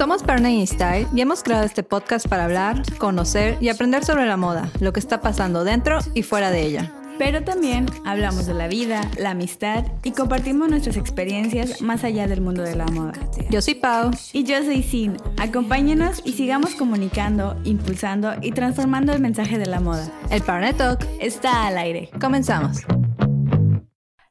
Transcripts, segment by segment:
Somos Pernay Style y hemos creado este podcast para hablar, conocer y aprender sobre la moda, lo que está pasando dentro y fuera de ella. Pero también hablamos de la vida, la amistad y compartimos nuestras experiencias más allá del mundo de la moda. Yo soy Pau. Y yo soy Sin. Acompáñenos y sigamos comunicando, impulsando y transformando el mensaje de la moda. El Parnet Talk está al aire. Comenzamos.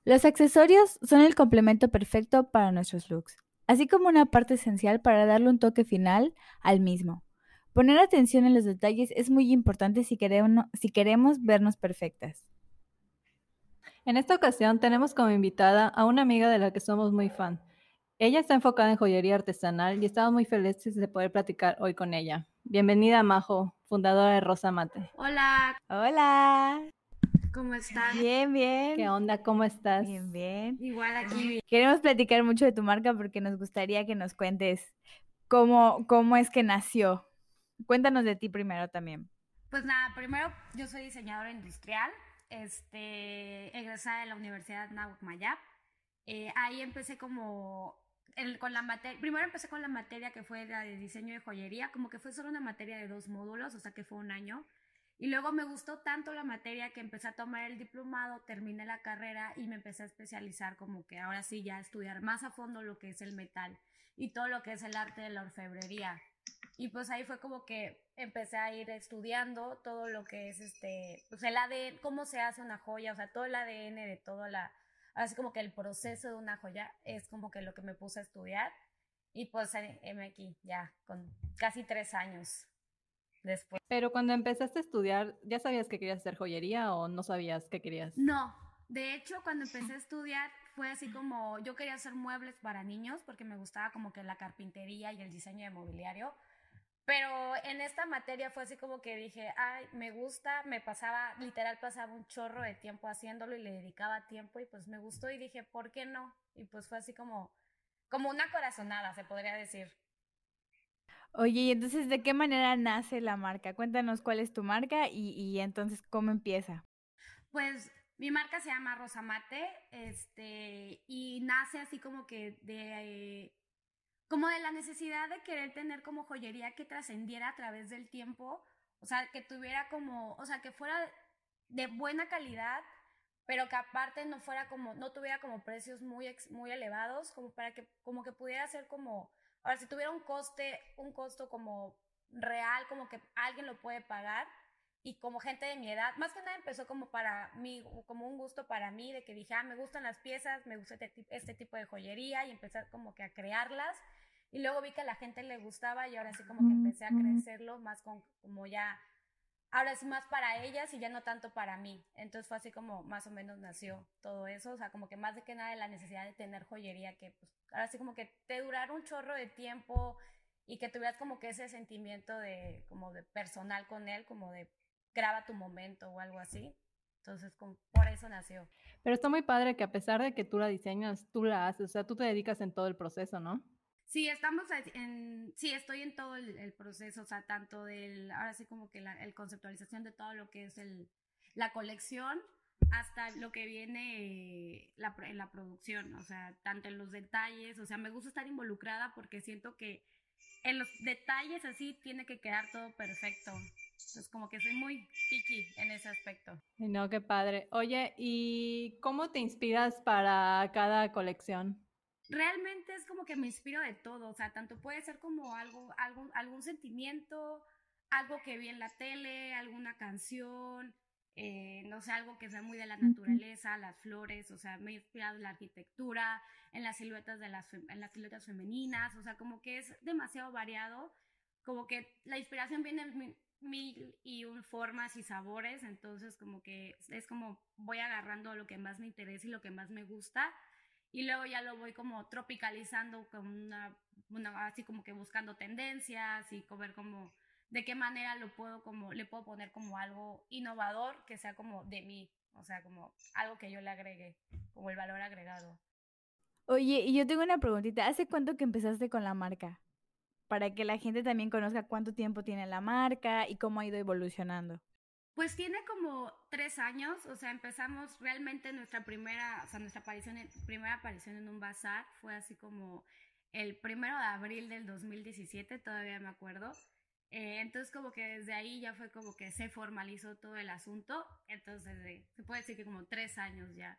Los accesorios son el complemento perfecto para nuestros looks, así como una parte esencial para darle un toque final al mismo. Poner atención en los detalles es muy importante si queremos, si queremos vernos perfectas. En esta ocasión tenemos como invitada a una amiga de la que somos muy fan. Ella está enfocada en joyería artesanal y estamos muy felices de poder platicar hoy con ella. Bienvenida, Majo, fundadora de Rosa Mate. Hola. Hola. ¿Cómo estás? Bien, bien. ¿Qué onda? ¿Cómo estás? Bien, bien. Igual aquí. Queremos platicar mucho de tu marca porque nos gustaría que nos cuentes cómo, cómo es que nació. Cuéntanos de ti primero también. Pues nada, primero yo soy diseñadora industrial este, egresada de la Universidad Nahuatl Mayab. Eh, ahí empecé como con la materia, primero empecé con la materia que fue la de diseño de joyería, como que fue solo una materia de dos módulos, o sea que fue un año. Y luego me gustó tanto la materia que empecé a tomar el diplomado, terminé la carrera y me empecé a especializar como que ahora sí ya estudiar más a fondo lo que es el metal y todo lo que es el arte de la orfebrería. Y pues ahí fue como que empecé a ir estudiando todo lo que es este, pues el ADN, cómo se hace una joya, o sea, todo el ADN de toda la, así como que el proceso de una joya es como que lo que me puse a estudiar. Y pues me aquí ya con casi tres años después. Pero cuando empezaste a estudiar, ¿ya sabías que querías hacer joyería o no sabías qué querías? No, de hecho cuando empecé a estudiar fue así como yo quería hacer muebles para niños porque me gustaba como que la carpintería y el diseño de mobiliario pero en esta materia fue así como que dije, ay, me gusta, me pasaba, literal pasaba un chorro de tiempo haciéndolo y le dedicaba tiempo y pues me gustó y dije, ¿por qué no? Y pues fue así como, como una corazonada, se podría decir. Oye, y entonces, ¿de qué manera nace la marca? Cuéntanos cuál es tu marca y, y entonces cómo empieza. Pues mi marca se llama Rosamate, este, y nace así como que de como de la necesidad de querer tener como joyería que trascendiera a través del tiempo, o sea, que tuviera como, o sea, que fuera de buena calidad, pero que aparte no fuera como, no tuviera como precios muy, muy elevados, como para que, como que pudiera ser como, ahora, si tuviera un coste, un costo como real, como que alguien lo puede pagar, y como gente de mi edad, más que nada empezó como para mí, como un gusto para mí, de que dije, ah, me gustan las piezas, me gusta este, este tipo de joyería, y empezar como que a crearlas, y luego vi que a la gente le gustaba y ahora sí como que empecé a crecerlo más con, como ya, ahora sí más para ellas y ya no tanto para mí. Entonces fue así como más o menos nació todo eso, o sea, como que más de que nada de la necesidad de tener joyería que pues ahora sí como que te durara un chorro de tiempo y que tuvieras como que ese sentimiento de como de personal con él, como de graba tu momento o algo así. Entonces, por eso nació. Pero está muy padre que a pesar de que tú la diseñas, tú la haces, o sea, tú te dedicas en todo el proceso, ¿no? Sí, estamos en, sí, estoy en todo el, proceso, o sea, tanto del, ahora sí como que la el conceptualización de todo lo que es el, la colección hasta lo que viene la, en la producción, o sea, tanto en los detalles, o sea, me gusta estar involucrada porque siento que en los detalles así tiene que quedar todo perfecto. Entonces, como que soy muy picky en ese aspecto. No, qué padre. Oye, ¿y cómo te inspiras para cada colección? Realmente es como que me inspiro de todo, o sea, tanto puede ser como algo, algún, algún sentimiento, algo que vi en la tele, alguna canción, eh, no sé, algo que sea muy de la naturaleza, las flores, o sea, me he inspirado en la arquitectura, en las siluetas de las, en las siluetas femeninas, o sea, como que es demasiado variado, como que la inspiración viene en mil y un formas y sabores, entonces como que es como voy agarrando lo que más me interesa y lo que más me gusta y luego ya lo voy como tropicalizando con una, así como que buscando tendencias y ver como de qué manera lo puedo como le puedo poner como algo innovador que sea como de mí, o sea, como algo que yo le agregue, como el valor agregado. Oye, y yo tengo una preguntita, ¿hace cuánto que empezaste con la marca? Para que la gente también conozca cuánto tiempo tiene la marca y cómo ha ido evolucionando. Pues tiene como tres años, o sea, empezamos realmente nuestra primera, o sea, nuestra aparición, primera aparición en un bazar fue así como el primero de abril del 2017, todavía me acuerdo. Eh, entonces como que desde ahí ya fue como que se formalizó todo el asunto. Entonces se puede decir que como tres años ya.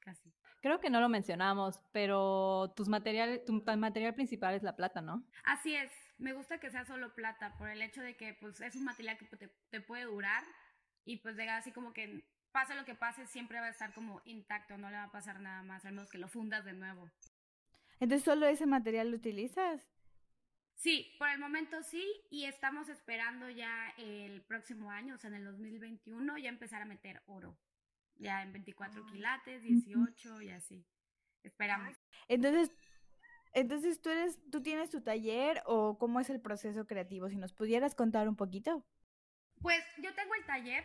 Casi. Creo que no lo mencionamos, pero tus materiales, tu material principal es la plata, ¿no? Así es. Me gusta que sea solo plata por el hecho de que pues es un material que te, te puede durar y pues llega así como que pase lo que pase siempre va a estar como intacto, no le va a pasar nada más, al menos que lo fundas de nuevo. Entonces, ¿solo ese material lo utilizas? Sí, por el momento sí, y estamos esperando ya el próximo año, o sea, en el 2021, ya empezar a meter oro. Ya en 24 quilates, 18 y así. Esperamos. Entonces, entonces tú eres, tú tienes tu taller o cómo es el proceso creativo, si nos pudieras contar un poquito. Pues yo tengo el taller,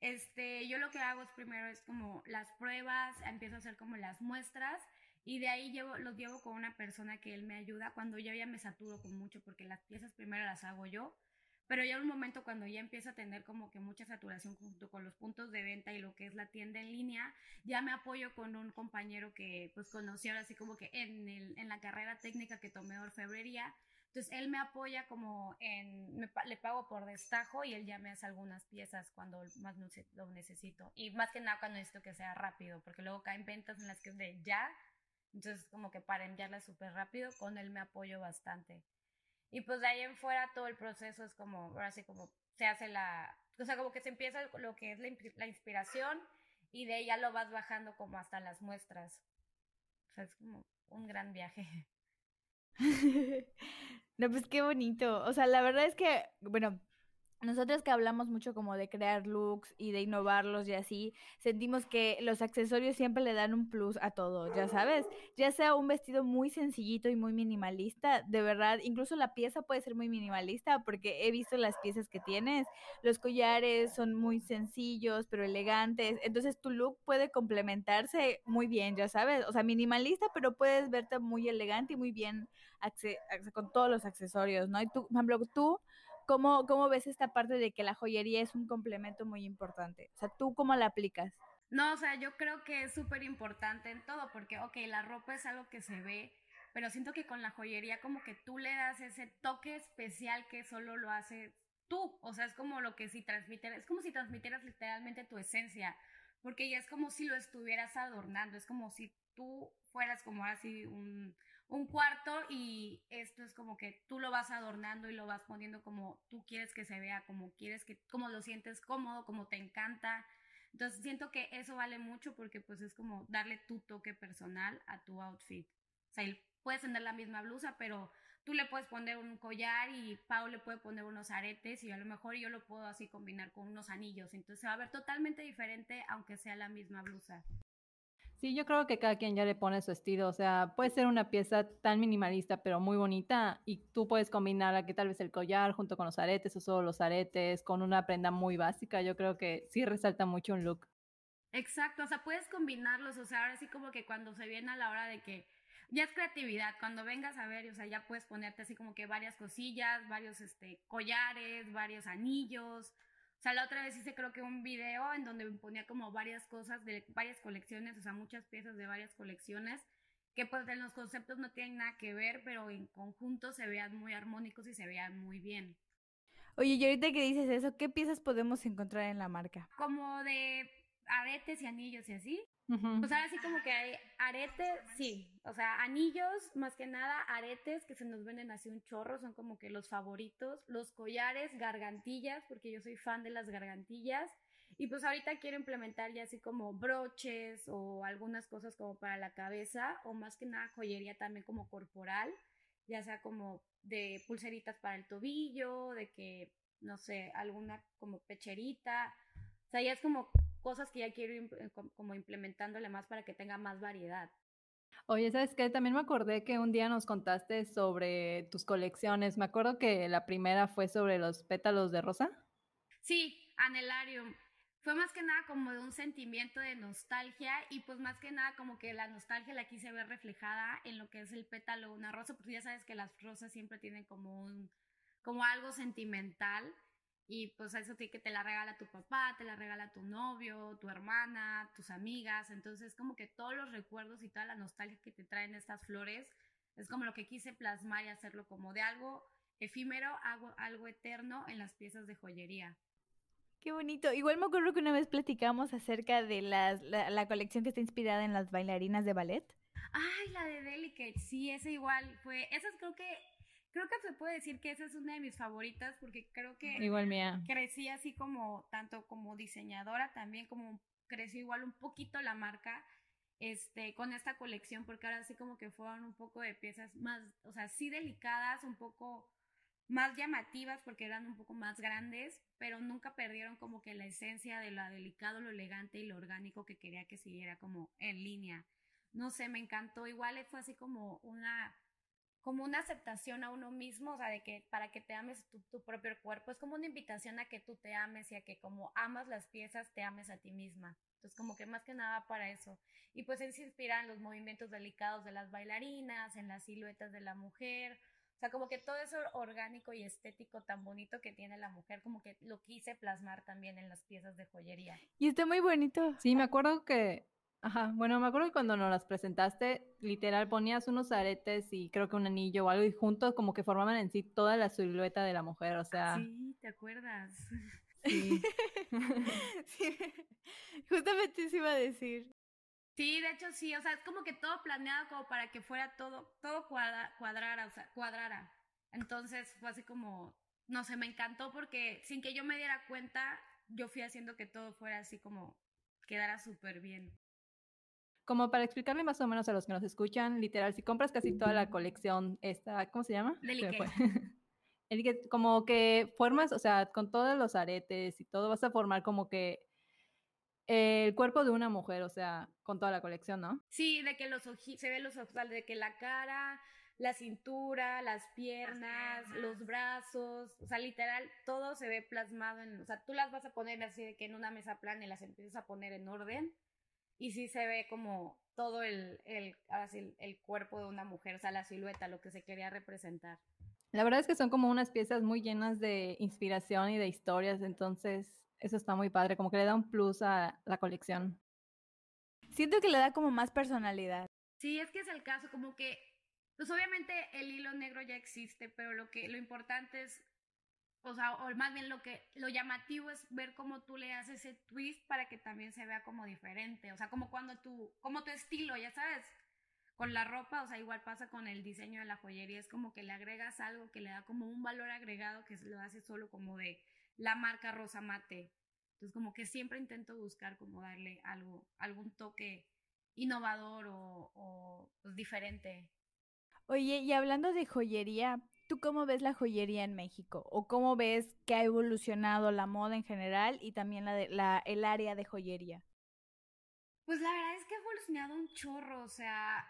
este, yo lo que hago es primero es como las pruebas, empiezo a hacer como las muestras y de ahí llevo, los llevo con una persona que él me ayuda cuando yo ya me saturo con mucho, porque las piezas primero las hago yo, pero ya un momento cuando ya empiezo a tener como que mucha saturación junto con los puntos de venta y lo que es la tienda en línea, ya me apoyo con un compañero que pues conocí ahora así como que en, la carrera técnica que tomé orfebrería, entonces él me apoya como en, le pago por destajo y él ya me hace algunas piezas cuando más lo necesito. Y más que nada cuando necesito que sea rápido, porque luego caen ventas en las que es de ya entonces, como que para enviarla súper rápido, con él me apoyo bastante. Y pues de ahí en fuera todo el proceso es como, ahora sí, como se hace la, o sea, como que se empieza lo que es la, inspiración y de ahí lo vas bajando como hasta las muestras. O sea, es como un gran viaje. no, pues qué bonito. O sea, la verdad es que, bueno, nosotros que hablamos mucho como de crear looks y de innovarlos y así, sentimos que los accesorios siempre le dan un plus a todo, ya sabes, ya sea un vestido muy sencillito y muy minimalista, de verdad, incluso la pieza puede ser muy minimalista porque he visto las piezas que tienes, los collares son muy sencillos pero elegantes, entonces tu look puede complementarse muy bien, ya sabes, o sea, minimalista pero puedes verte muy elegante y muy bien con todos los accesorios, ¿no? Y tú, por ejemplo, tú ¿Cómo, ¿Cómo ves esta parte de que la joyería es un complemento muy importante? O sea, ¿tú cómo la aplicas? No, o sea, yo creo que es súper importante en todo, porque, ok, la ropa es algo que se ve, pero siento que con la joyería como que tú le das ese toque especial que solo lo hace tú, o sea, es como lo que si transmitieras, es como si transmitieras literalmente tu esencia, porque ya es como si lo estuvieras adornando, es como si tú fueras como así un, un cuarto y esto es como que tú lo vas adornando y lo vas poniendo como tú quieres que se vea, como quieres que, como lo sientes cómodo, como te encanta. Entonces siento que eso vale mucho porque pues es como darle tu toque personal a tu outfit. O sea, puedes tener la misma blusa, pero tú le puedes poner un collar y Pau le puede poner unos aretes y a lo mejor yo lo puedo así combinar con unos anillos. Entonces va a ver totalmente diferente aunque sea la misma blusa. Sí, yo creo que cada quien ya le pone su estilo, o sea, puede ser una pieza tan minimalista pero muy bonita y tú puedes combinar aquí tal vez el collar junto con los aretes o solo los aretes con una prenda muy básica, yo creo que sí resalta mucho un look. Exacto, o sea, puedes combinarlos, o sea, ahora sí como que cuando se viene a la hora de que ya es creatividad, cuando vengas a ver, o sea, ya puedes ponerte así como que varias cosillas, varios este collares, varios anillos, o sea, la otra vez hice creo que un video en donde me ponía como varias cosas de varias colecciones, o sea, muchas piezas de varias colecciones, que pues en los conceptos no tienen nada que ver, pero en conjunto se vean muy armónicos y se vean muy bien. Oye, y ahorita que dices eso, ¿qué piezas podemos encontrar en la marca? Como de aretes y anillos y así. Pues ahora sí como que hay aretes, sí, o sea, anillos, más que nada aretes que se nos venden así un chorro, son como que los favoritos, los collares, gargantillas, porque yo soy fan de las gargantillas, y pues ahorita quiero implementar ya así como broches o algunas cosas como para la cabeza, o más que nada joyería también como corporal, ya sea como de pulseritas para el tobillo, de que, no sé, alguna como pecherita, o sea, ya es como cosas que ya quiero eh, como implementándole más para que tenga más variedad. Oye, ¿sabes qué? También me acordé que un día nos contaste sobre tus colecciones. Me acuerdo que la primera fue sobre los pétalos de rosa. Sí, Anelarium. Fue más que nada como de un sentimiento de nostalgia y pues más que nada como que la nostalgia la quise ver reflejada en lo que es el pétalo de una rosa, porque ya sabes que las rosas siempre tienen como un, como algo sentimental y pues eso tiene que te la regala tu papá, te la regala tu novio, tu hermana, tus amigas. Entonces como que todos los recuerdos y toda la nostalgia que te traen estas flores Es como lo que quise plasmar y hacerlo como de algo efímero, algo, algo eterno en las piezas de joyería. Qué bonito. Igual me acuerdo que una vez platicamos acerca de las, la, la, colección que está inspirada en las bailarinas de ballet. Ay, la de Delicate, sí, esa igual fue. Esa creo que creo que se puede decir que esa es una de mis favoritas porque creo que igual mía. crecí así como tanto como diseñadora también como creció igual un poquito la marca este con esta colección porque ahora sí como que fueron un poco de piezas más, o sea, sí delicadas, un poco más llamativas porque eran un poco más grandes, pero nunca perdieron como que la esencia de lo delicado, lo elegante y lo orgánico que quería que siguiera como en línea. No sé, me encantó. Igual fue así como una como una aceptación a uno mismo, o sea, de que para que te ames tu, tu, propio cuerpo, es como una invitación a que tú te ames y a que como amas las piezas, te ames a ti misma. Entonces, como que más que nada para eso. Y pues él se inspira en los movimientos delicados de las bailarinas, en las siluetas de la mujer, o sea, como que todo eso orgánico y estético tan bonito que tiene la mujer, como que lo quise plasmar también en las piezas de joyería. Y está muy bonito. Sí, me acuerdo que, ajá, bueno, me acuerdo que cuando nos las presentaste, literal ponías unos aretes y creo que un anillo o algo y juntos como que formaban en sí toda la silueta de la mujer, o sea. Sí, ¿te acuerdas? Sí. sí. Justamente eso iba a decir. Sí, de hecho sí, o sea, es como que todo planeado como para que fuera todo, todo cuadra, cuadrara, o sea, cuadrara. Entonces fue así como, no sé, me encantó porque sin que yo me diera cuenta, yo fui haciendo que todo fuera así como, quedara súper bien. Como para explicarle más o menos a los que nos escuchan, literal, si compras casi toda la colección, esta, ¿cómo se llama? Delicate. El como que formas, o sea, con todos los aretes y todo, vas a formar como que el cuerpo de una mujer, o sea, con toda la colección, ¿no? Sí, de que los ojitos, se ve los ojos, de que la cara, la cintura, las piernas, las los brazos, o sea, literal, todo se ve plasmado en, o sea, tú las vas a poner así de que en una mesa plana y las empiezas a poner en orden y sí se ve como todo el, el, ahora sí, el cuerpo de una mujer, o sea, la silueta, lo que se quería representar. La verdad es que son como unas piezas muy llenas de inspiración y de historias, entonces eso está muy padre, como que le da un plus a la colección. Siento que le da como más personalidad. Sí, es que es el caso, como que, pues obviamente el hilo negro ya existe, pero lo que, lo importante es, o sea, o más bien lo que, lo llamativo es ver cómo tú le haces ese twist para que también se vea como diferente, o sea, como cuando tú, como tu estilo, ya sabes, con la ropa, o sea, igual pasa con el diseño de la joyería, es como que le agregas algo que le da como un valor agregado que lo hace solo como de la marca Rosa Mate. Entonces, como que siempre intento buscar como darle algo, algún toque innovador o, o pues, diferente. Oye, y hablando de joyería, ¿tú cómo ves la joyería en México? ¿O cómo ves que ha evolucionado la moda en general y también el área de joyería? Pues la verdad es que ha evolucionado un chorro, o sea,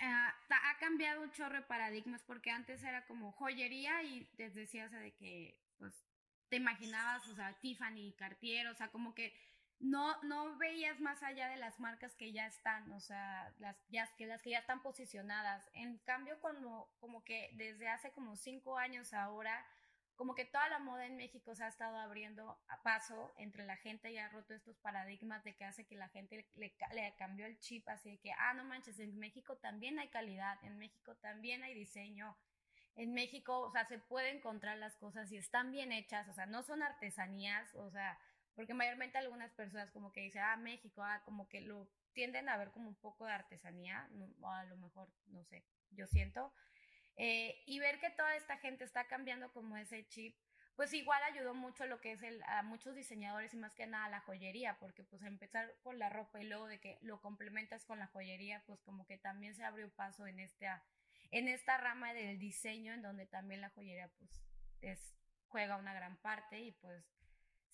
ha cambiado un chorro de paradigmas porque antes era como joyería y te decías de que pues te imaginabas, o sea, Tiffany, Cartier, o sea, como que no, no veías más allá de las marcas que ya están, o sea, las, ya, que, las que ya están posicionadas. En cambio, cuando, como que desde hace como cinco años ahora, como que toda la moda en México se ha estado abriendo a paso entre la gente y ha roto estos paradigmas de que hace que la gente le, le, cambió el chip, así de que, ah, no manches, en México también hay calidad, en México también hay diseño, en México, o sea, se puede encontrar las cosas y están bien hechas, o sea, no son artesanías, o sea, porque mayormente algunas personas como que dicen, ah, México, ah, como que lo tienden a ver como un poco de artesanía, o a lo mejor, no sé, yo siento, eh, y ver que toda esta gente está cambiando como ese chip, pues igual ayudó mucho lo que es el, a muchos diseñadores y más que nada la joyería, porque pues empezar con la ropa y luego de que lo complementas con la joyería, pues como que también se abrió paso en esta en esta rama del diseño en donde también la joyería pues es, juega una gran parte y pues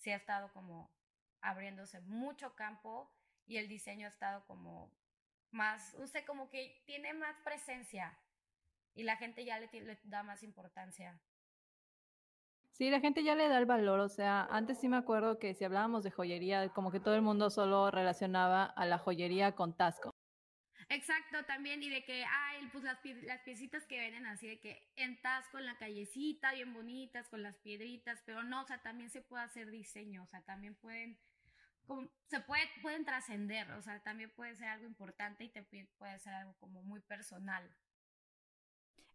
se ha estado como abriéndose mucho campo y el diseño ha estado como más, usted como que tiene más presencia y la gente ya le, le da más importancia. Sí, la gente ya le da el valor, o sea, antes sí me acuerdo que si hablábamos de joyería, como que todo el mundo solo relacionaba a la joyería con Tasco. Exacto, también, y de que, ay, pues las, las piecitas que vienen así, de que en Tasco, en la callecita, bien bonitas, con las piedritas, pero no, o sea, también se puede hacer diseño, o sea, también pueden, como, se puede, pueden trascender, o sea, también puede ser algo importante y te puede ser algo como muy personal.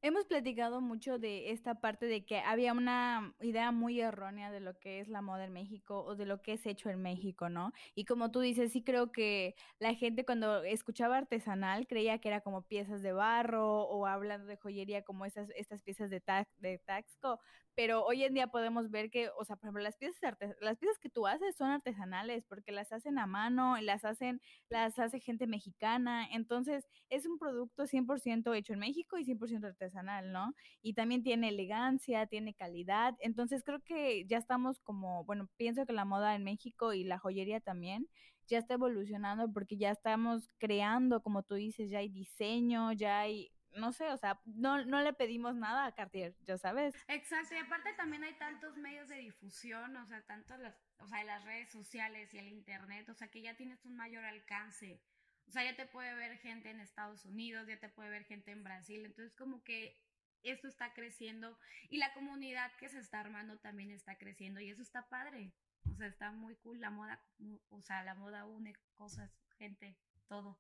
Hemos platicado mucho de esta parte de que había una idea muy errónea de lo que es la moda en México o de lo que es hecho en México, ¿no? Y como tú dices, sí creo que la gente cuando escuchaba artesanal creía que era como piezas de barro o hablando de joyería como esas, estas piezas de, de Taxco, pero hoy en día podemos ver que, o sea, por ejemplo, las piezas, las piezas que tú haces son artesanales porque las hacen a mano, las hacen, las hace gente mexicana, entonces es un producto 100% hecho en México y 100% artesanal, ¿no? Y también tiene elegancia, tiene calidad, entonces creo que ya estamos como, bueno, pienso que la moda en México y la joyería también ya está evolucionando porque ya estamos creando, como tú dices, ya hay diseño, ya hay no sé, o sea, no, no le pedimos nada a Cartier, ya sabes. Exacto, y aparte también hay tantos medios de difusión, o sea, tanto las, o sea, las redes sociales y el internet, o sea, que ya tienes un mayor alcance. O sea, ya te puede ver gente en Estados Unidos, ya te puede ver gente en Brasil, entonces como que esto está creciendo y la comunidad que se está armando también está creciendo y eso está padre. O sea, está muy cool la moda, o sea, la moda une cosas, gente, todo.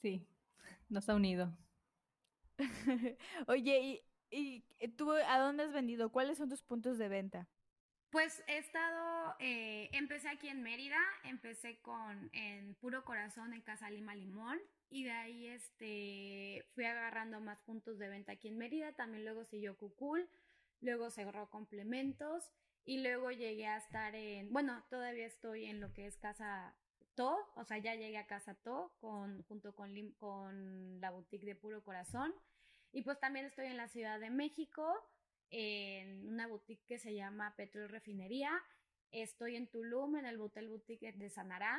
Sí, nos ha unido. Oye, ¿y, ¿y, tú a dónde has vendido? ¿Cuáles son tus puntos de venta? Pues he estado, eh, empecé aquí en Mérida, empecé con en Puro Corazón en Casa Lima Limón y de ahí este fui agarrando más puntos de venta aquí en Mérida, también luego siguió Cucul, luego cerró complementos y luego llegué a estar en, bueno, todavía estoy en lo que es Casa To, o sea, ya llegué a Casa To con, junto con, con la boutique de Puro Corazón. Y pues también estoy en la Ciudad de México, en una boutique que se llama Petrol Refinería. Estoy en Tulum, en el Hotel Boutique de Sanará.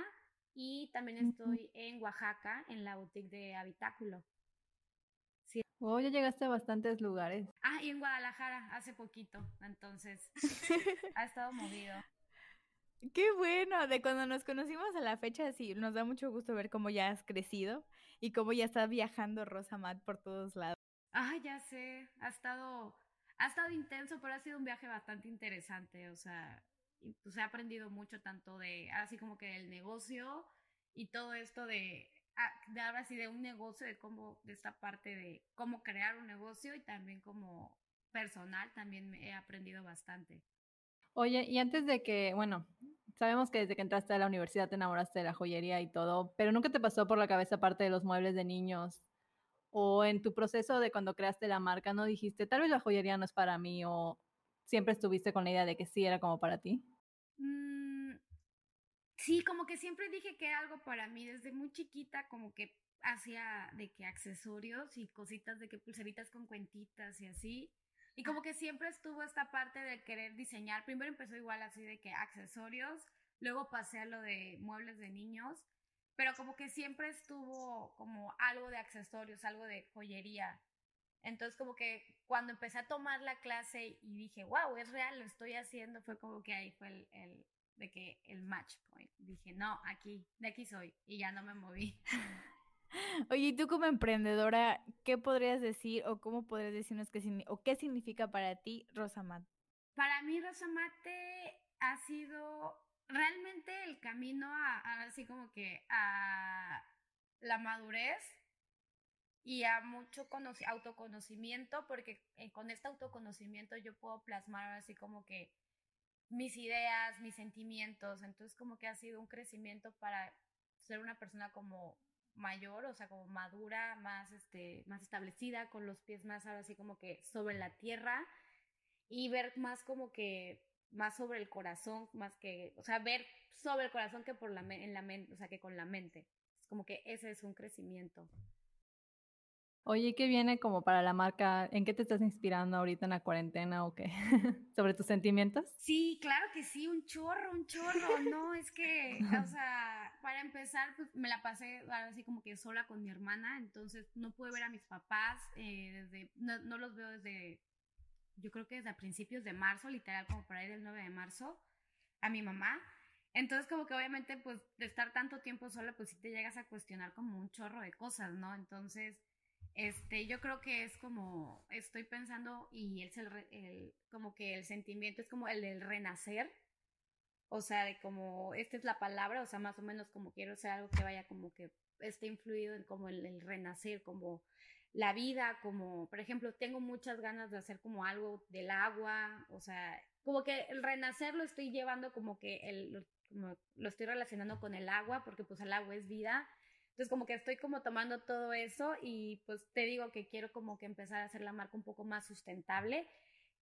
Y también estoy en Oaxaca, en la boutique de Habitáculo. Sí. Oh, ya llegaste a bastantes lugares. Ah, y en Guadalajara, hace poquito. Entonces, ha estado movido. Qué bueno, de cuando nos conocimos a la fecha, sí, nos da mucho gusto ver cómo ya has crecido y cómo ya está viajando Rosa Matt por todos lados. Ah, ya sé, ha estado, ha estado intenso, pero ha sido un viaje bastante interesante, o sea, pues he aprendido mucho tanto de, así como que del negocio y todo esto de, ah, de ahora sí de un negocio, de cómo, de esta parte de cómo crear un negocio y también como personal, también he aprendido bastante. Oye, y antes de que, bueno, sabemos que desde que entraste a la universidad te enamoraste de la joyería y todo, pero nunca te pasó por la cabeza parte de los muebles de niños o en tu proceso de cuando creaste la marca, ¿no dijiste, tal vez la joyería no es para mí o siempre estuviste con la idea de que sí era como para ti? Mm, sí, como que siempre dije que era algo para mí, desde muy chiquita como que hacía de que accesorios y cositas de que pulseritas con cuentitas y así. Y como que siempre estuvo esta parte de querer diseñar. Primero empezó igual así de que accesorios, luego pasé a lo de muebles de niños, pero como que siempre estuvo como algo de accesorios, algo de joyería. Entonces como que cuando empecé a tomar la clase y dije, wow, es real, lo estoy haciendo, fue como que ahí fue el, el de que el match point. Dije, no, aquí, de aquí soy. Y ya no me moví. Oye, y tú como emprendedora, ¿qué podrías decir o cómo podrías decirnos qué, o qué significa para ti Rosamate? Para mí Rosamate ha sido realmente el camino a, así como que a la madurez y a mucho autoconocimiento, porque eh, con este autoconocimiento yo puedo plasmar así como que mis ideas, mis sentimientos, entonces como que ha sido un crecimiento para ser una persona como mayor, o sea, como madura, más, este, más establecida, con los pies más ahora así como que sobre la tierra y ver más como que más sobre el corazón, más que, o sea, ver sobre el corazón que por la en la mente, o sea, que con la mente. Es como que ese es un crecimiento. Oye, ¿qué viene como para la marca? ¿En qué te estás inspirando ahorita en la cuarentena o qué? ¿Sobre tus sentimientos? Sí, claro que sí, un chorro, un chorro. No, es que, o sea, para empezar, pues me la pasé así como que sola con mi hermana, entonces no pude ver a mis papás, eh, desde, no, no los veo desde, yo creo que desde a principios de marzo, literal como por ahí del 9 de marzo, a mi mamá. Entonces, como que obviamente, pues, de estar tanto tiempo sola, pues sí te llegas a cuestionar como un chorro de cosas, ¿no? Entonces este, yo creo que es como, estoy pensando y es el, el, como que el sentimiento es como el del renacer, o sea, de como, esta es la palabra, o sea, más o menos como quiero ser algo que vaya como que esté influido en como el, el renacer, como la vida, como, por ejemplo, tengo muchas ganas de hacer como algo del agua, o sea, como que el renacer lo estoy llevando como que el, como lo estoy relacionando con el agua, porque pues el agua es vida. Entonces como que estoy como tomando todo eso y pues te digo que quiero como que empezar a hacer la marca un poco más sustentable.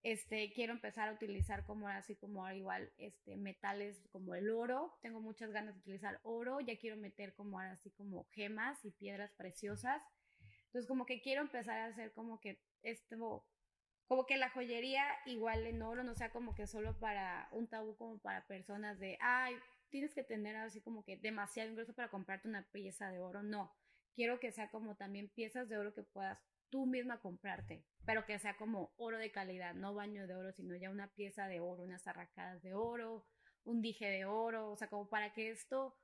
Este, quiero empezar a utilizar como así como igual este metales como el oro. Tengo muchas ganas de utilizar oro, ya quiero meter como así como gemas y piedras preciosas. Entonces como que quiero empezar a hacer como que esto como que la joyería igual en oro no sea como que solo para un tabú como para personas de, ay, tienes que tener así como que demasiado ingreso para comprarte una pieza de oro, no. Quiero que sea como también piezas de oro que puedas tú misma comprarte, pero que sea como oro de calidad, no baño de oro, sino ya una pieza de oro, unas arracadas de oro, un dije de oro, o sea, como para que esto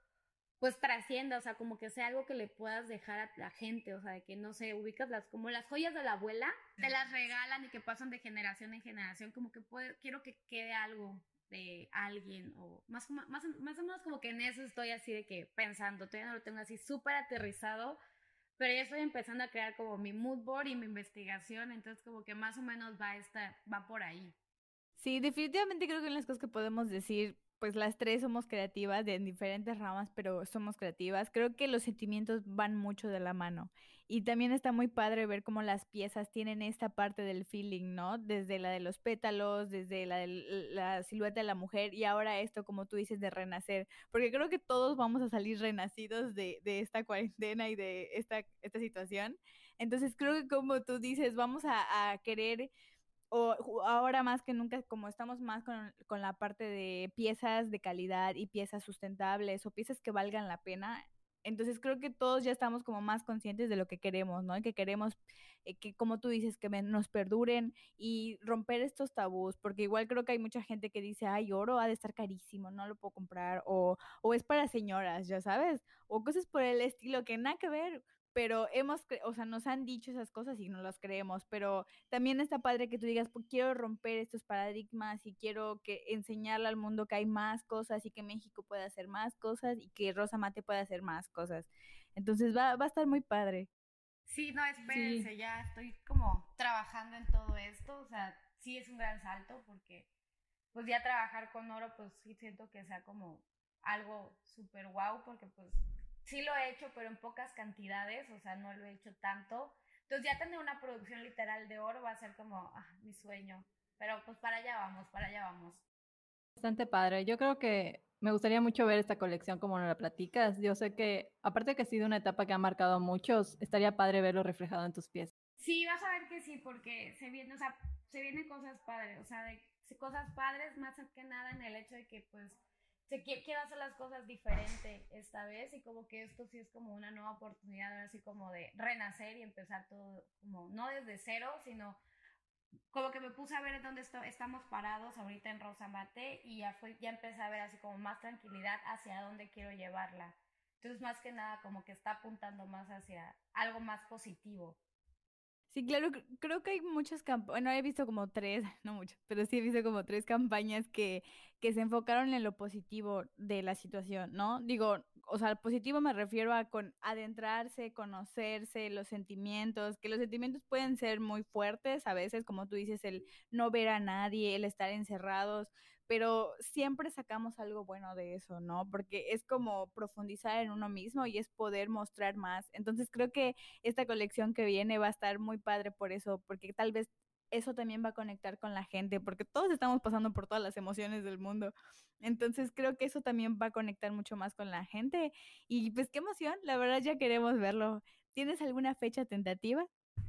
pues trascienda, o sea, como que sea algo que le puedas dejar a la gente, o sea, de que no sé, ubicas las, como las joyas de la abuela, te las regalan y que pasan de generación en generación, como que quiero que quede algo de alguien, o más, más, más o menos como que en eso estoy así de que pensando, todavía no lo tengo así súper aterrizado, pero ya estoy empezando a crear como mi mood board y mi investigación, entonces como que más o menos va esta, va por ahí. Sí, definitivamente creo que en las cosas que podemos decir pues las tres somos creativas de diferentes ramas, pero somos creativas. Creo que los sentimientos van mucho de la mano. Y también está muy padre ver cómo las piezas tienen esta parte del feeling, ¿no? Desde la de los pétalos, desde la silueta de la mujer y ahora esto, como tú dices, de renacer. Porque creo que todos vamos a salir renacidos de, esta cuarentena y de esta, situación. Entonces creo que como tú dices, vamos a querer o ahora más que nunca, como estamos más con, con, la parte de piezas de calidad y piezas sustentables o piezas que valgan la pena, entonces creo que todos ya estamos como más conscientes de lo que queremos, ¿no? Y que queremos eh, que, como tú dices, que nos perduren y romper estos tabús, porque igual creo que hay mucha gente que dice, ay, oro ha de estar carísimo, no lo puedo comprar, o, o es para señoras, ya sabes, o cosas por el estilo que nada que ver pero hemos, o sea, nos han dicho esas cosas y no las creemos, pero también está padre que tú digas, pues quiero romper estos paradigmas y quiero que enseñarle al mundo que hay más cosas y que México puede hacer más cosas y que Rosa Mate puede hacer más cosas. Entonces va, va a estar muy padre. Sí, no, espérense, ya estoy como trabajando en todo esto, o sea, sí es un gran salto porque pues ya trabajar con oro, pues sí siento que sea como algo súper guau, porque pues sí lo he hecho, pero en pocas cantidades, o sea, no lo he hecho tanto. Entonces ya tener una producción literal de oro va a ser como ah, mi sueño. Pero pues para allá vamos, para allá vamos. Bastante padre. Yo creo que me gustaría mucho ver esta colección como nos la platicas. Yo sé que, aparte de que ha sido una etapa que ha marcado a muchos, estaría padre verlo reflejado en tus pies. Sí, vas a ver que sí, porque se viene, o sea, se vienen cosas padres, o sea, de, cosas padres más que nada en el hecho de que pues quiero hacer las cosas diferente esta vez y como que esto sí es como una nueva oportunidad, así como de renacer y empezar todo como no desde cero, sino como que me puse a ver dónde estamos parados ahorita en Rosa Mate y ya, fue, ya empecé a ver así como más tranquilidad hacia dónde quiero llevarla. Entonces más que nada como que está apuntando más hacia algo más positivo. Sí, claro, creo que hay muchas campañas, bueno, he visto como tres, no muchas, pero sí he visto como tres campañas que, que se enfocaron en lo positivo de la situación, ¿no? Digo, o sea, positivo me refiero a con adentrarse, conocerse, los sentimientos, que los sentimientos pueden ser muy fuertes a veces, como tú dices, el no ver a nadie, el estar encerrados, pero siempre sacamos algo bueno de eso, ¿no? Porque es como profundizar en uno mismo y es poder mostrar más. Entonces creo que esta colección que viene va a estar muy padre por eso, porque tal vez eso también va a conectar con la gente, porque todos estamos pasando por todas las emociones del mundo. Entonces creo que eso también va a conectar mucho más con la gente. Y pues qué emoción, la verdad ya queremos verlo. ¿Tienes alguna fecha tentativa?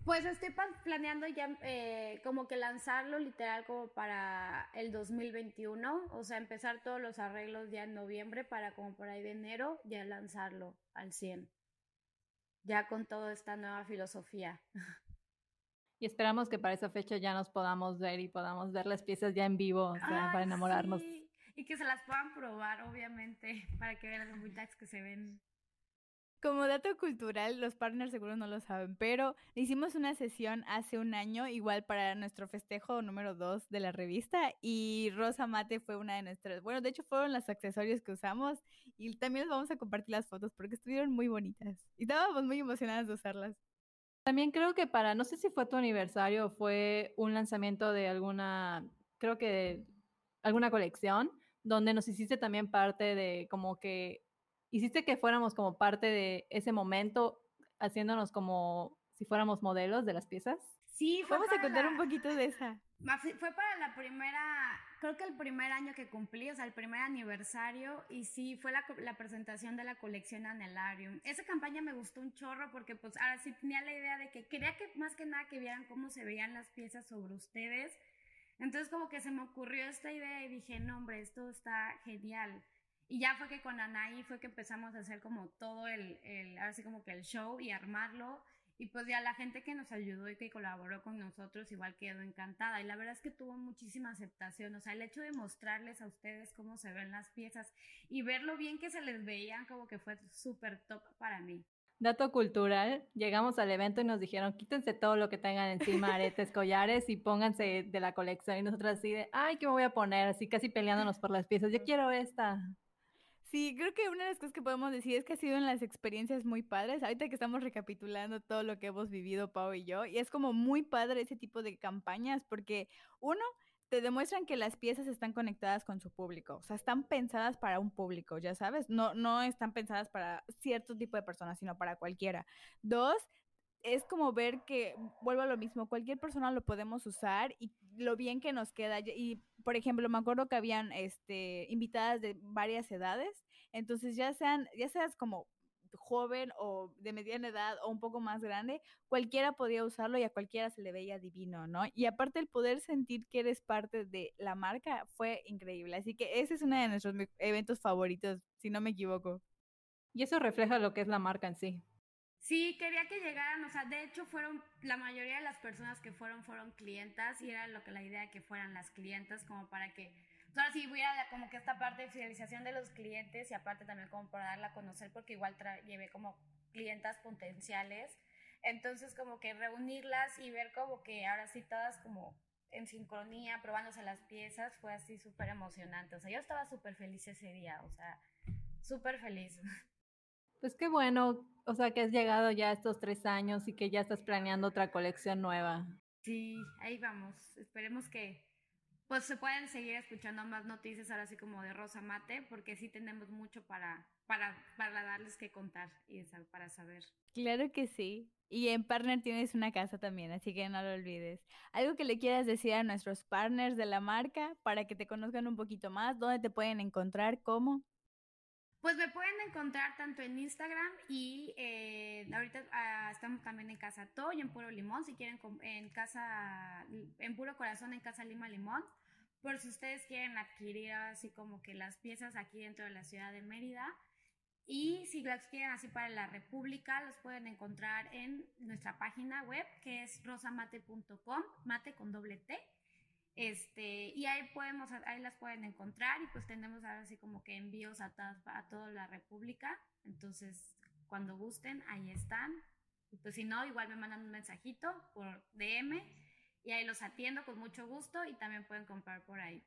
Pues estoy planeando ya eh, como que lanzarlo literal como para el 2021, o sea, empezar todos los arreglos ya en noviembre para como por ahí de enero ya lanzarlo al 100, ya con toda esta nueva filosofía. Y esperamos que para esa fecha ya nos podamos ver y podamos ver las piezas ya en vivo, o sea, para enamorarnos. Y que se las puedan probar, obviamente, para que vean los vintage que se ven como dato cultural, los partners seguro no lo saben, pero hicimos una sesión hace un año, igual para nuestro festejo número 2 de la revista, y Rosa Mate fue una de nuestras, bueno, de hecho fueron los accesorios que usamos, y también les vamos a compartir las fotos porque estuvieron muy bonitas, y estábamos muy emocionadas de usarlas. También creo que para, no sé si fue tu aniversario o fue un lanzamiento de alguna, creo que alguna colección, donde nos hiciste también parte de como que, hiciste que fuéramos como parte de ese momento, haciéndonos como si fuéramos modelos de las piezas. Sí, Vamos a contar un poquito de esa. Fue para la primera, creo que el primer año que cumplí, o sea, el primer aniversario, y sí, fue la, la, presentación de la colección Anelarium. Esa campaña me gustó un chorro porque pues ahora sí tenía la idea de que quería que más que nada que vieran cómo se veían las piezas sobre ustedes. Entonces como que se me ocurrió esta idea y dije, no hombre, esto está genial. Y ya fue que con Anaí fue que empezamos a hacer como todo el, el ahora sí como que el show y armarlo. Y pues ya la gente que nos ayudó y que colaboró con nosotros igual quedó encantada. Y la verdad es que tuvo muchísima aceptación. O sea, el hecho de mostrarles a ustedes cómo se ven las piezas y ver lo bien que se les veían como que fue súper top para mí. Dato cultural, llegamos al evento y nos dijeron, quítense todo lo que tengan encima, aretes, collares y pónganse de la colección. Y nosotros así de, ay, ¿qué me voy a poner? Así casi peleándonos por las piezas. Yo quiero esta. Sí, creo que una de las cosas que podemos decir es que ha sido en las experiencias muy padres. Ahorita que estamos recapitulando todo lo que hemos vivido Pau y yo, y es como muy padre ese tipo de campañas porque uno te demuestran que las piezas están conectadas con su público, o sea, están pensadas para un público, ya sabes, no no están pensadas para cierto tipo de personas, sino para cualquiera. Dos, es como ver que, vuelvo a lo mismo, cualquier persona lo podemos usar y lo bien que nos queda. Y, por ejemplo, me acuerdo que habían este, invitadas de varias edades, entonces ya sean, ya seas como joven o de mediana edad o un poco más grande, cualquiera podía usarlo y a cualquiera se le veía divino, ¿no? Y aparte el poder sentir que eres parte de la marca fue increíble. Así que ese es uno de nuestros eventos favoritos, si no me equivoco. Y eso refleja lo que es la marca en sí. Sí, quería que llegaran, o sea, de hecho fueron, la mayoría de las personas que fueron fueron clientas y era lo que la idea que fueran las clientas como para que, ahora sí hubiera como que esta parte de fidelización de los clientes y aparte también como para darla a conocer porque igual llevé como clientas potenciales, entonces como que reunirlas y ver como que ahora sí todas como en sincronía, probándose las piezas, fue así súper emocionante, o sea, yo estaba súper feliz ese día, o sea, súper feliz. Pues qué bueno, o sea, que has llegado ya estos tres años y que ya estás planeando otra colección nueva. Sí, ahí vamos. Esperemos que pues se puedan seguir escuchando más noticias ahora así como de Rosa Mate, porque sí tenemos mucho para, para, para darles que contar y para saber. Claro que sí. Y en Partner tienes una casa también, así que no lo olvides. ¿Algo que le quieras decir a nuestros partners de la marca para que te conozcan un poquito más? ¿Dónde te pueden encontrar? ¿Cómo? Pues me pueden encontrar tanto en Instagram y eh, ahorita ah, estamos también en Casa Toy, en Puro Limón, si quieren en Casa, en Puro Corazón, en Casa Lima Limón, por si ustedes quieren adquirir así como que las piezas aquí dentro de la ciudad de Mérida. Y si las quieren así para la República, los pueden encontrar en nuestra página web que es rosamate.com, mate con doble T. Este, y ahí podemos, ahí las pueden encontrar y pues tenemos ahora así como que envíos a, a toda la República. Entonces, cuando gusten, ahí están. Pues si no, igual me mandan un mensajito por DM y ahí los atiendo con mucho gusto y también pueden comprar por ahí.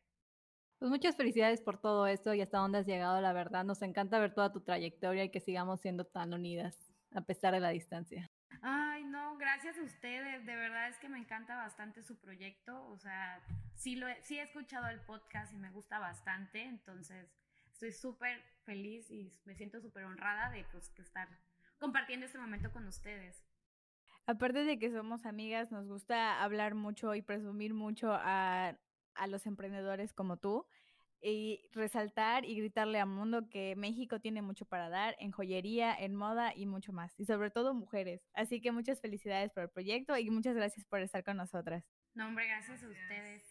Pues muchas felicidades por todo esto y hasta dónde has llegado, la verdad. Nos encanta ver toda tu trayectoria y que sigamos siendo tan unidas a pesar de la distancia. Ay, no, gracias a ustedes. De verdad es que me encanta bastante su proyecto. O sea, sí, lo he, sí he escuchado el podcast y me gusta bastante. Entonces, estoy súper feliz y me siento súper honrada de pues, estar compartiendo este momento con ustedes. Aparte de que somos amigas, nos gusta hablar mucho y presumir mucho a, a los emprendedores como tú y resaltar y gritarle al mundo que México tiene mucho para dar en joyería, en moda y mucho más, y sobre todo mujeres. Así que muchas felicidades por el proyecto y muchas gracias por estar con nosotras. No, hombre, gracias a ustedes.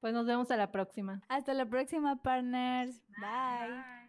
Pues nos vemos a la próxima. Hasta la próxima, partners. Bye.